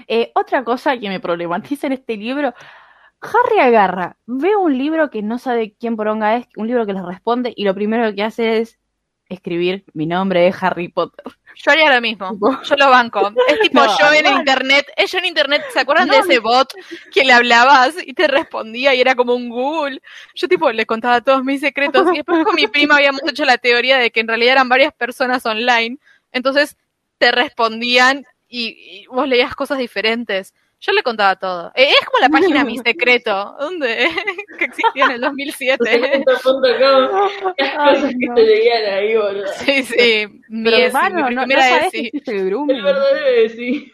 Eh, otra cosa que me problematiza en este libro, Harry agarra, ve un libro que no sabe quién poronga es, un libro que le responde, y lo primero que hace es escribir mi nombre es Harry Potter. Yo haría lo mismo, yo lo banco. Es tipo no, yo en internet, yo en internet, ¿se acuerdan no, de ese bot que le hablabas y te respondía y era como un Google? Yo tipo le contaba todos mis secretos y después con mi prima habíamos hecho la teoría de que en realidad eran varias personas online, entonces te respondían y, y vos leías cosas diferentes. Yo le contaba todo. Eh, es como la página Mi Secreto, ¿dónde? que existía en el 2007. Las cosas que te leían ahí, boludo. Sí, sí. Mi Pero, hermano, no, no sabes que existe el grooming. El verdadero sí.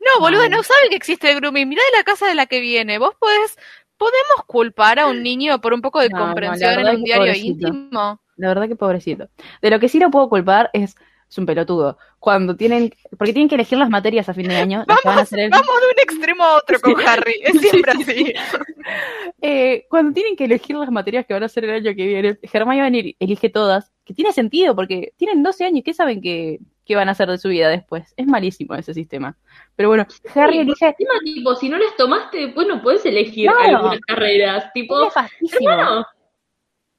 No, boludo, no sabe que existe el grooming. Mirá de la casa de la que viene. Vos podés, podemos culpar a un niño por un poco de no, comprensión no, en un diario pobrecito. íntimo. La verdad que pobrecito. De lo que sí lo puedo culpar es es un pelotudo. Cuando tienen, porque tienen que elegir las materias a fin de año. Vamos, van a hacer el... vamos de un extremo a otro con Harry, es siempre así. eh, cuando tienen que elegir las materias que van a hacer el año que viene, Hermione elige todas, que tiene sentido porque tienen 12 años, ¿qué saben que, que van a hacer de su vida después? Es malísimo ese sistema. Pero bueno, Harry sí, elige... Encima, tipo, si no las tomaste, después no puedes elegir no, algunas carreras. Tipo, es nefastísimo. Hermano.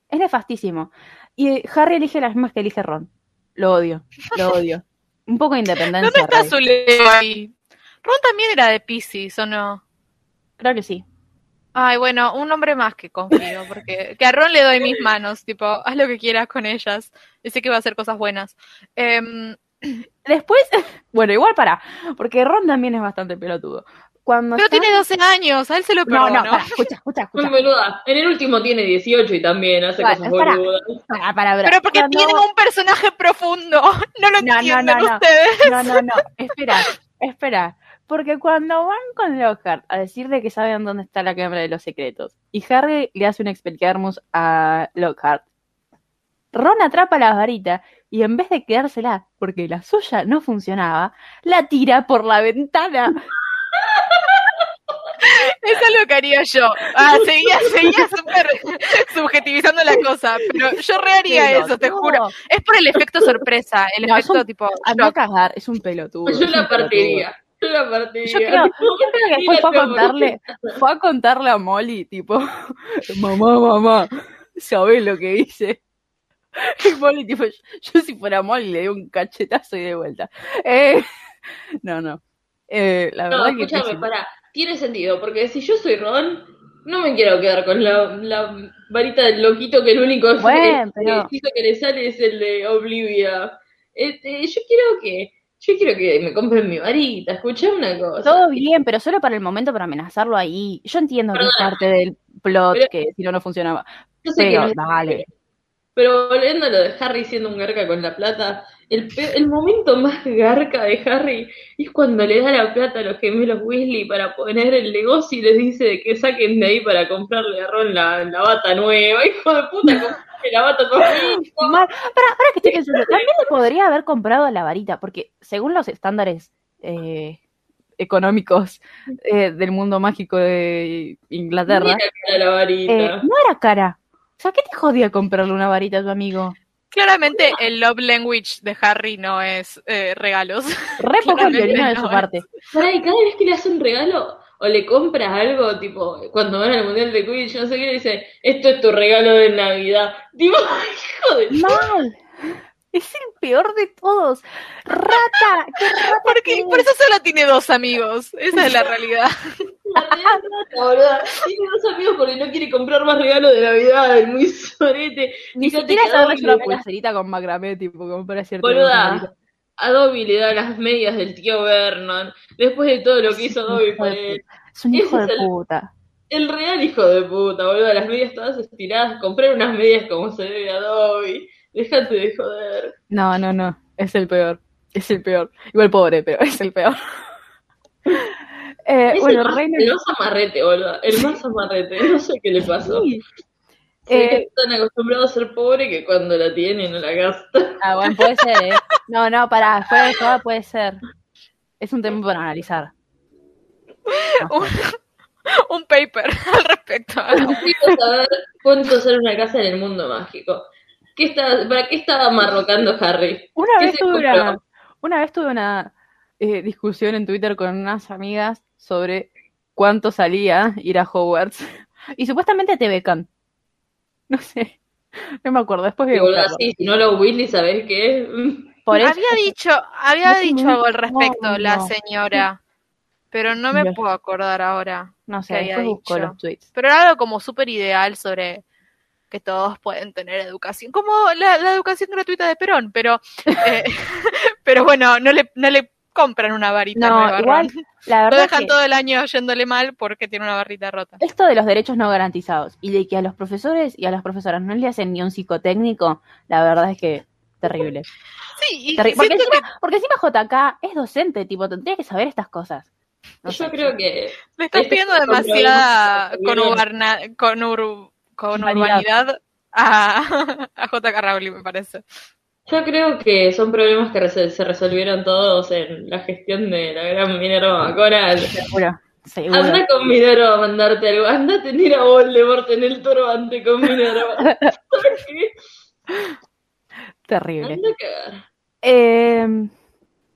Es nefastísimo. Y Harry elige las mismas que elige Ron. Lo odio, lo odio. Un poco de independencia. ¿Dónde está su Leo ahí? Ron también era de Pisces, ¿o no? Creo que sí. Ay, bueno, un hombre más que confío, porque que a Ron le doy mis manos, tipo, haz lo que quieras con ellas. Y sé que va a hacer cosas buenas. Eh, Después, bueno, igual para, porque Ron también es bastante pelotudo. Cuando Pero está... tiene 12 años, a él se lo perdono. No, no, para, escucha, escucha, escucha. Muy boluda. En el último tiene 18 y también hace cosas para, boludas. Para, para, para. Pero porque Cuando... tiene un personaje profundo. No lo no, entienden no, no, ustedes. No, no, no. Espera, espera. Porque cuando van con Lockhart a decirle que saben dónde está la cámara de los secretos, y Harry le hace un explicarmus a Lockhart, Ron atrapa la varita y en vez de quedársela, porque la suya no funcionaba, la tira por la ventana. Eso es lo que haría yo. Ah, seguía, seguía súper subjetivizando la cosa, pero yo reharía Pero eso, te no. juro. Es por el efecto sorpresa, el No, efecto un- tipo. A no cagar, es un pelotudo. Yo es la partiría. Yo la partiría. Yo creo, yo creo que después fue a contarle, fue a contarle a Molly, tipo, mamá, mamá, ¿sabés lo que hice? Y Molly, tipo, yo, yo si fuera Molly le doy un cachetazo y de vuelta. Eh, no, no. Eh, la No, verdad que escúchame, pésimo. pará. Tiene sentido, porque si yo soy Ron, no me quiero quedar con la, la varita del loquito que el único Bueno, pero- que le sale es el de Oblivia. Este, yo quiero que yo quiero que me compren mi varita, escuché una cosa. Todo bien, pero solo para el momento para amenazarlo ahí. Yo entiendo que es parte del plot, Pero- que si no, no funcionaba. Yo sé que Pero, no es- dale. Pero volviendo a lo de Harry siendo un garca con la plata, el, el momento más garca de Harry es cuando le da la plata a los gemelos Weasley para poner el negocio y les dice que saquen de ahí para comprarle a Ron la, la bata nueva. Hijo de puta, la bata para, para que estoy pensando, también le podría haber comprado la varita, porque según los estándares eh, económicos eh, del mundo mágico de Inglaterra, eh, no era cara. O sea, ¿qué te jodía comprarle una varita a tu amigo? Claramente el love language de Harry no es eh, regalos. Re poco de su parte. cada vez que le hace un regalo o le compras algo, tipo, cuando van al Mundial de Quidditch, no sé qué, dice, esto es tu regalo de Navidad. Digo, hijo de... Mal. Es el peor de todos. Rata, qué rata. Porque, por eso solo tiene dos amigos. Esa es la realidad. Rata, Tiene dos amigos porque no quiere comprar más regalos de Navidad. Es muy sorete. Ni siquiera sabes una pulserita con macramé, tipo, como para cierto. Boluda. A Dobby le da las medias del tío Vernon. Después de todo lo que hizo Dobby por él. Es un hijo de puta. El real hijo de puta, boludo. Las medias todas estiradas. Comprar unas medias como se debe a Dobby. Déjate de joder. No, no, no. Es el peor. Es el peor. Igual pobre, pero es el peor. eh, bueno, el, Reina... el más amarrete, boludo. El más amarrete. No sé qué le pasó. Sí. Eh, están acostumbrados a ser pobre que cuando la tienen no la gastan. Ah, bueno, puede ser, ¿eh? No, no, para, fuera de todo puede ser. Es un tema para analizar. un, paper al respecto. Quiero saber cuánto sale una casa en el mundo mágico. ¿Para qué estaba amarrocando Harry? Una vez tuve una, una vez tuve una eh, discusión en Twitter con unas amigas sobre cuánto salía ir a Hogwarts. Y supuestamente te becan. No sé. No me acuerdo. Después voy a si no lo Willy, ¿sabes qué? había dicho, había dicho algo al respecto la señora. Pero no me puedo acordar ahora. No sé, había dicho. los tweets. Pero era algo como súper ideal sobre que todos pueden tener educación, como la, educación gratuita de Perón, pero, eh, pero bueno, no le, no le compran una varita no, igual, la verdad Lo dejan todo el año yéndole mal porque tiene una barrita rota. Esto de los derechos no garantizados y de que a los profesores y a las profesoras no le hacen ni un psicotécnico, la verdad es que terrible. Sí, y porque, encima, porque, encima, JK es docente, tipo, tendría que saber estas cosas. Yo creo que... Le estás pidiendo demasiada con, con, con urbanidad a, a J.K. Rowling, me parece. Yo creo que son problemas que se resolvieron todos en la gestión de la gran Minerva Coral. Seguro, Anda con Minerva a mandarte algo. Anda a tener a Voldemort en el turbante con Minerva. Terrible. Anda a cagar. Eh,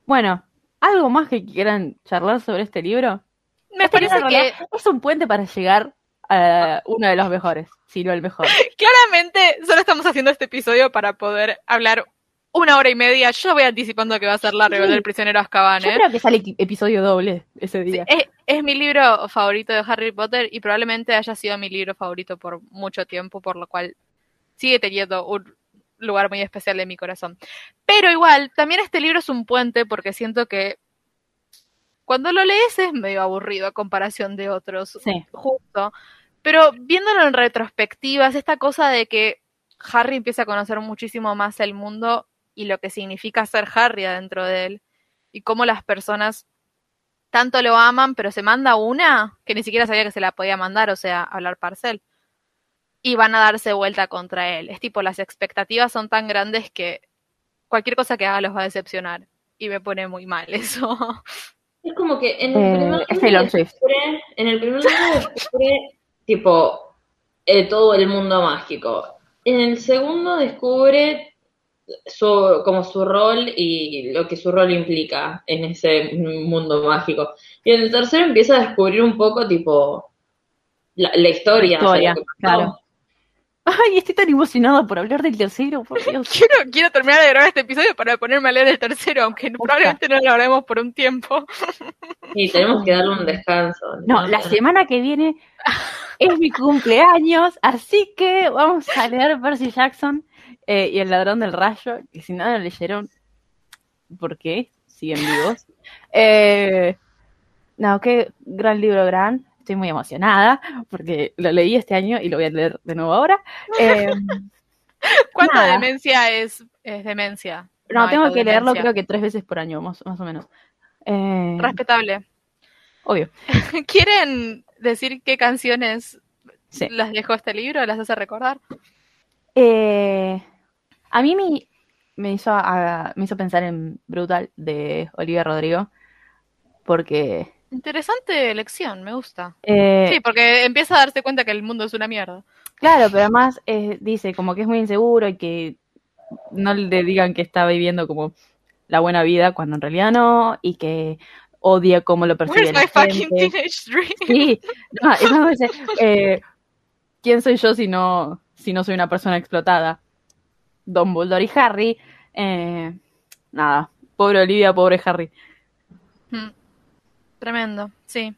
bueno, ¿algo más que quieran charlar sobre este libro? Me este parece que es un puente para llegar a uno de los mejores, si no el mejor. Claramente, solo estamos haciendo este episodio para poder hablar una hora y media. Yo voy anticipando que va a ser la rebelión del prisionero Azkaban. Yo ¿eh? creo que sale episodio doble ese día. es, mi libro favorito de Harry Potter y probablemente haya sido mi libro favorito por mucho tiempo, por lo cual sigue teniendo un lugar muy especial en mi corazón. Pero igual, también este libro es un puente porque siento que cuando lo lees es medio aburrido a comparación de otros. Sí. Justo. Pero viéndolo en retrospectivas, esta cosa de que Harry empieza a conocer muchísimo más el mundo y lo que significa ser Harry adentro de él. Y cómo las personas tanto lo aman, pero se manda una que ni siquiera sabía que se la podía mandar, o sea, hablar parcel. Y van a darse vuelta contra él. Es tipo, las expectativas son tan grandes que cualquier cosa que haga los va a decepcionar. Y me pone muy mal eso. Es como que en el primer eh, en el primer descubre tipo eh, todo el mundo mágico. En el segundo descubre su, como su rol y lo que su rol implica en ese mundo mágico. Y en el tercero empieza a descubrir un poco, tipo, la, historia. claro. Ay, estoy tan emocionada por hablar del tercero, por Dios. quiero, quiero terminar de grabar este episodio para ponerme a leer el tercero, aunque probablemente no lo haremos por un tiempo. Y tenemos que darle un descanso. No, la semana que viene es mi cumpleaños, así que vamos a leer Percy Jackson eh, y El ladrón del rayo, que si no lo leyeron, ¿por qué? Siguen vivos. Eh, no, qué gran libro, gran. Estoy muy emocionada porque lo leí este año y lo voy a leer de nuevo ahora. Eh, ¿Cuánta demencia es, es demencia? No, tengo que leerlo creo que tres veces por año, más, o menos. Eh, Respetable. Obvio. ¿Quieren decir qué canciones las dejó este libro? ¿Las hace recordar? Eh, a mí me, me, hizo, me hizo pensar en Brutal de Olivia Rodrigo. Porque. Interesante elección, me gusta. Eh, sí, porque empieza a darse cuenta que el mundo es una mierda. Claro, pero además dice como que es muy inseguro y que no le digan que está viviendo como la buena vida cuando en realidad no y que odia cómo lo percibe la gente. Sí, no, dice, eh, ¿quién soy yo si no, si no soy una persona explotada? Don Bulldor y Harry, eh, nada, pobre Olivia, pobre Harry. Hmm. Tremendo, sí.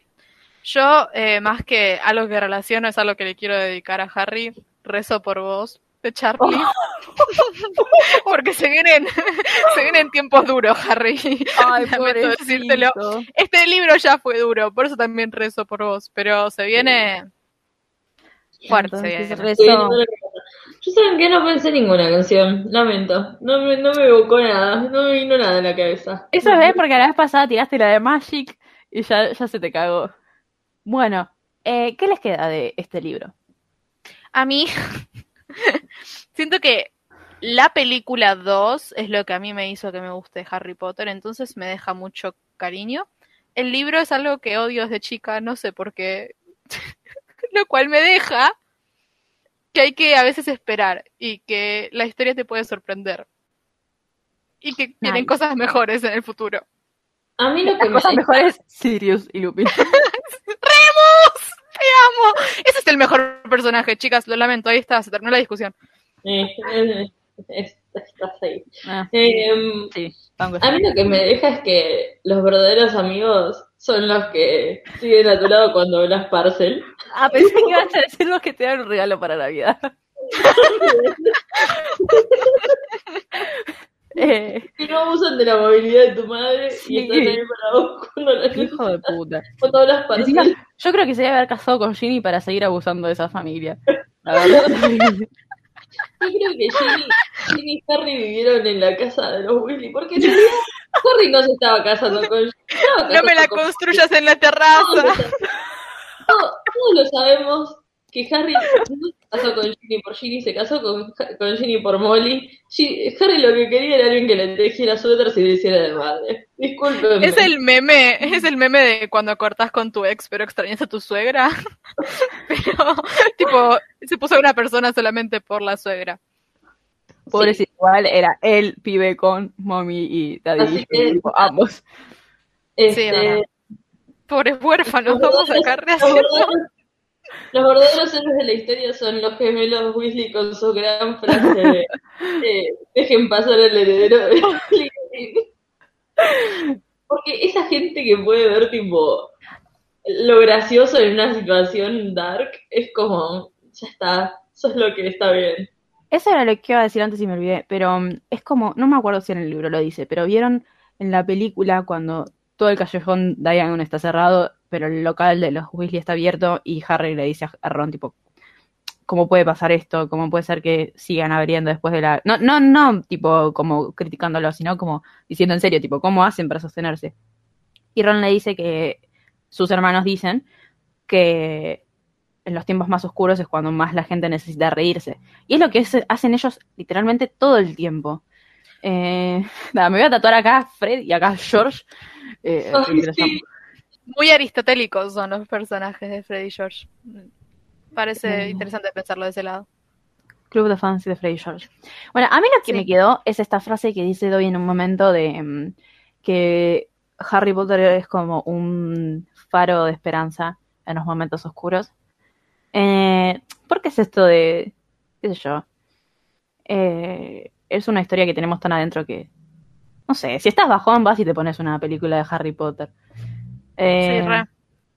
Yo, eh, más que algo que relaciono, es algo que le quiero dedicar a Harry. Rezo por vos, de Charlie. Porque se vienen, se vienen tiempos duros, Harry. Ay, decírtelo. Este libro ya fue duro, por eso también rezo por vos. Pero se viene fuerte. Yo saben que no pensé ninguna canción, lamento. No me, no me evocó nada, no me vino nada en la cabeza. Eso es porque la vez pasada tiraste la de Magic y ya, ya se te cagó. Bueno, eh, ¿qué les queda de este libro? A mí, siento que la película 2 es lo que a mí me hizo que me guste Harry Potter, entonces me deja mucho cariño. El libro es algo que odio desde chica, no sé por qué, lo cual me deja que hay que a veces esperar y que la historia te puede sorprender y que tienen cosas mejores en el futuro. A mí lo que me cosas mejores Sirius y Lupin. ¡Remus! ¡Te amo! Ese es el mejor personaje, chicas, lo lamento, ahí está, se terminó la discusión. Eh, estás ahí. Ah, em, a mí lo que me deja es que los verdaderos amigos son los que siguen a tu lado cuando hablas parcel. Ah, pensé que ibas a decir los que te dan un regalo para Navidad. Eh, que no abusan de la movilidad de tu madre y están ahí para vos cuando la Hijo de puta. Cuando hablas yo creo que se debe haber casado con Ginny para seguir abusando de esa familia. La verdad. Yo creo que Ginny, y Harry vivieron en la casa de los Weasley, porque en realidad Harry no se estaba casando con Ginny. No me la construyas en la terraza. Todos, lo sabemos que Harry no casó con Ginny por Ginny, se casó con, con Ginny por Molly. Harry lo que quería era alguien que le tejiera suéter y le hiciera de madre. Disculpen. Es el meme, es el meme de cuando cortas con tu ex pero extrañas a tu suegra. pero, tipo, se puso una persona solamente por la suegra. Pobrecito, igual era el pibe con mommy y daddy, ambos. Este, sí, Pobres huérfanos, vamos a sacar de los verdaderos héroes de la historia son los gemelos Weasley con su gran frase de dejen pasar el heredero de Porque esa gente que puede ver tipo lo gracioso en una situación dark es como, ya está, eso es lo que está bien. Eso era lo que iba a decir antes y me olvidé, pero um, es como, no me acuerdo si en el libro lo dice, pero vieron en la película cuando todo el callejón Diagon está cerrado, pero el local de los Weasley está abierto y Harry le dice a Ron, tipo, ¿cómo puede pasar esto? ¿Cómo puede ser que sigan abriendo después de la... No, no, no, tipo, como criticándolo, sino como diciendo en serio, tipo, ¿cómo hacen para sostenerse? Y Ron le dice que sus hermanos dicen que en los tiempos más oscuros es cuando más la gente necesita reírse. Y es lo que hacen ellos literalmente todo el tiempo. Eh, nada, me voy a tatuar acá Fred y acá George. Eh, Muy aristotélicos son los personajes de Fred y George. Parece interesante pensarlo de ese lado. Club de fans de Fred y George. Bueno, a mí lo que me quedó es esta frase que dice Dobby en un momento de mm, que Harry Potter es como un faro de esperanza en los momentos oscuros. Eh, ¿Por qué es esto de, qué sé yo? Eh, es una historia que tenemos tan adentro que, no sé, si estás bajón vas y te pones una película de Harry Potter. Eh,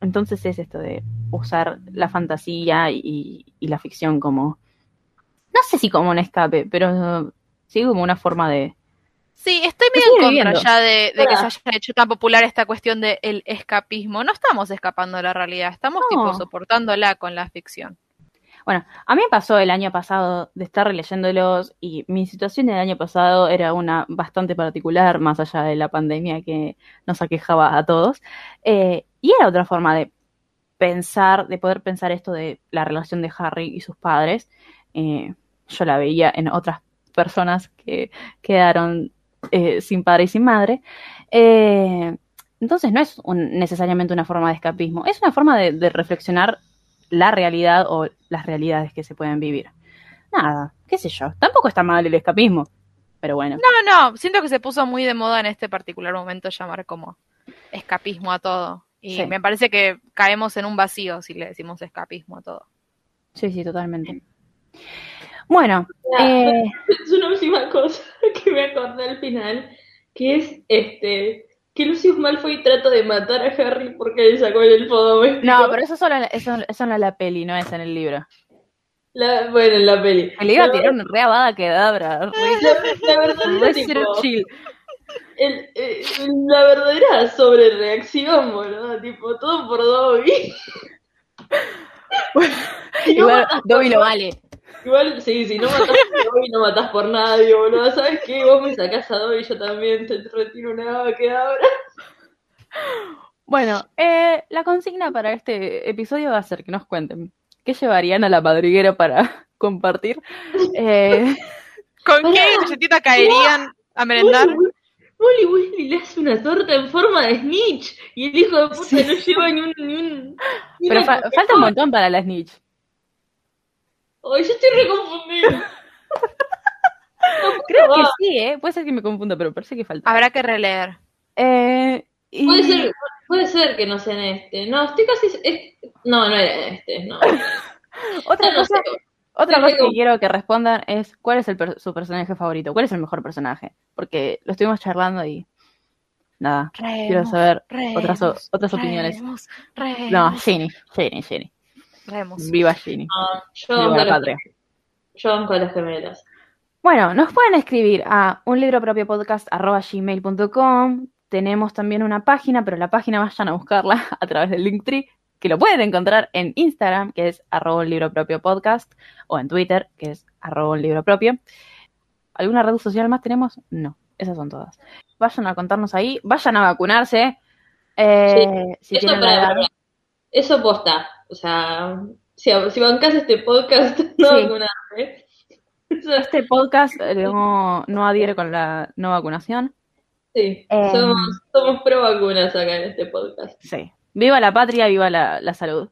entonces es esto de usar la fantasía y, la ficción como, no sé si como un escape, pero sí como una forma de, Sí, estoy medio en contra ya de, que se haya hecho tan popular esta cuestión del escapismo. No estamos escapando de la realidad, estamos tipo soportándola con la ficción. Bueno, a mí me pasó el año pasado de estar releyéndolos y mi situación del año pasado era una bastante particular, más allá de la pandemia que nos aquejaba a todos. Eh, y era otra forma de pensar, de poder pensar esto de la relación de Harry y sus padres. Eh, yo la veía en otras personas que quedaron eh, sin padre y sin madre. Entonces no es necesariamente una forma de escapismo, es una forma de, reflexionar la realidad o las realidades que se pueden vivir. Nada, qué sé yo, tampoco está mal el escapismo, pero bueno. No, no, siento que se puso muy de moda en este particular momento llamar como escapismo a todo. Y me parece que caemos en un vacío si le decimos escapismo a todo. Sí, sí, totalmente. Bueno, eh... es una última cosa que me acordé al final, que es este que Lucius Malfoy trata de matar a Harry porque le sacó el elfo No, pero eso solo eso, eso no es la peli, no es en el libro. La, bueno, en la peli. El libro tiene una re abada quedabra. La, la verdad es chill. El, eh, la verdadera sobrereacción, boludo. Tipo, todo por Dobby. Igual, Dobby lo vale. Igual, sí, si no matas por Dobby, no matas por nadie, boludo. ¿Sabes qué? Vos me sacás a Dobby, yo también te retiro una que ahora. Bueno, eh, la consigna para este episodio va a ser que nos cuenten qué llevarían a la madriguera para compartir. Eh... ¿Con qué galletita caerían a merendar? Molly Weasley le hace una torta en forma de snitch y el hijo de puta no lleva ni un... Ni un Pero falta un montón para la snitch. Ay, yo estoy reconfundida. Creo que sí, ¿eh? Puede ser que me confunda, pero parece que falta. Habrá que releer. Eh, puede, ser, puede ser que no sea en este. No, estoy casi... No, no era en este, no. Otra cosa... Otra cosa que quiero que respondan es cuál es el su personaje favorito, cuál es el mejor personaje, porque lo estuvimos charlando y nada, quiero saber otras otras opiniones. No, Ginny, Ginny, Viva Ginny. Ah, yo Viva la patria. Yo con las gemelas. Bueno, nos pueden escribir a un libro propio podcast gmail.com. Tenemos también una página, pero la página vayan a buscarla a través del Linktree, que lo pueden encontrar en Instagram, que es arroba un libro propio podcast, o en Twitter, que es arroba un libro propio. ¿Alguna red social más tenemos? No, esas son todas. Vayan a contarnos ahí, vayan a vacunarse. Eh, si eso, eso posta. O sea, si, si bancas este podcast, no vacunarte. Este podcast eh, no, no adhiere con la no vacunación. Sí, em, somos, somos pro vacunas acá en este podcast. Sí, Viva la patria, viva la, salud.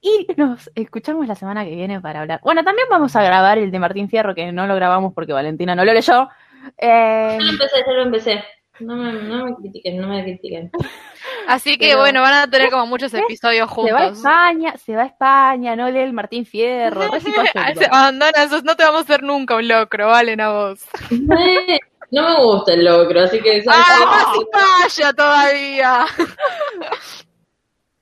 Y nos escuchamos la semana que viene para hablar. Bueno, también vamos a grabar el de Martín Fierro, que no lo grabamos porque Valentina no lo leyó. Eh... Yo lo empecé, yo lo empecé. No me, no me critiquen, no me critiquen. Así que bueno, van a tener como muchos episodios juntos. Se va a España, se va a España, no lee el Martín Fierro. abandona esos, no te vamos a hacer nunca un locro, valen a vos. No me gusta el locro, así que... ¡Ah, vaya todavía!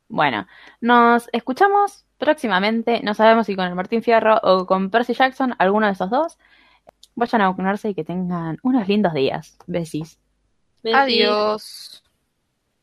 Bueno, nos escuchamos próximamente. No sabemos si con el Martín Fierro o con Percy Jackson, alguno de esos dos. Vayan a vacunarse y que tengan unos lindos días. Besis. Adiós.